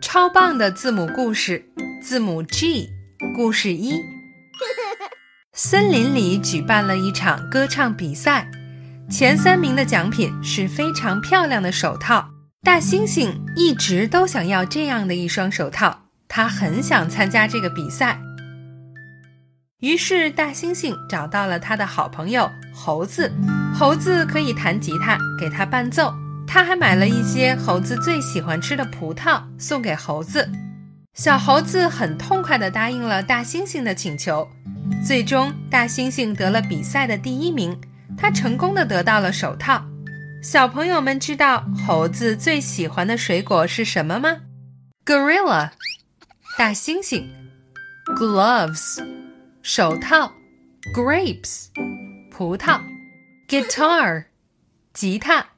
超棒的字母故事，字母 G。故事一：森林里举办了一场歌唱比赛，前三名的奖品是非常漂亮的手套。大猩猩一直都想要这样的一双手套，他很想参加这个比赛。于是，大猩猩找到了他的好朋友猴子。猴子可以弹吉他，给他伴奏。他还买了一些猴子最喜欢吃的葡萄送给猴子。小猴子很痛快地答应了大猩猩的请求。最终，大猩猩得了比赛的第一名。他成功地得到了手套。小朋友们知道猴子最喜欢的水果是什么吗？Gorilla，大猩猩；Gloves。手套，grapes，葡萄，guitar，吉他。